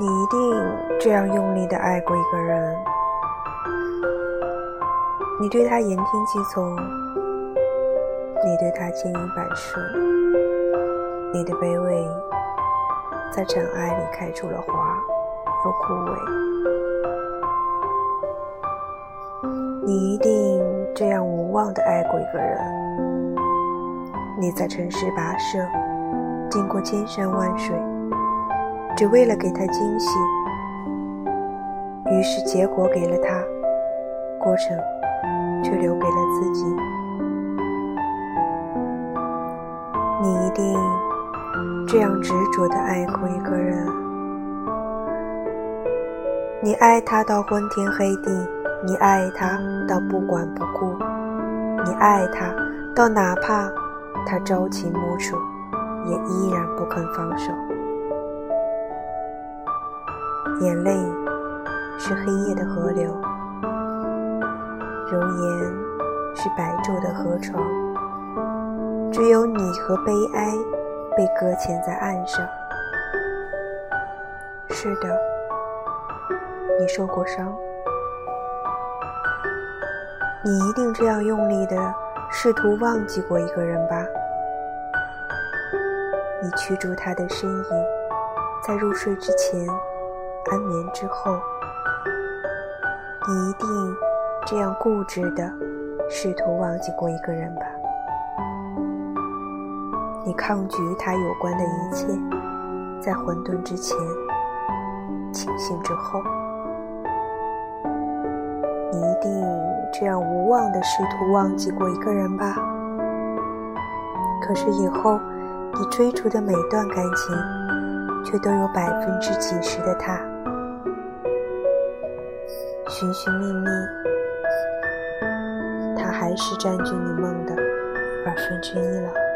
你一定这样用力的爱过一个人，你对他言听计从，你对他千依百顺，你的卑微在尘埃里开出了花，又枯萎。你一定这样无望的爱过一个人，你在城市跋涉，经过千山万水。只为了给他惊喜，于是结果给了他，过程却留给了自己。你一定这样执着的爱过一个人，你爱他到昏天黑地，你爱他到不管不顾，你爱他到哪怕他朝秦暮楚，也依然不肯放手。眼泪是黑夜的河流，容颜是白昼的河床，只有你和悲哀被搁浅在岸上。是的，你受过伤，你一定这样用力的试图忘记过一个人吧？你驱逐他的身影，在入睡之前。安眠之后，你一定这样固执的试图忘记过一个人吧？你抗拒与他有关的一切，在混沌之前，清醒之后，你一定这样无望的试图忘记过一个人吧？可是以后，你追逐的每段感情，却都有百分之几十的他。寻寻觅觅，他还是占据你梦的二分之一了。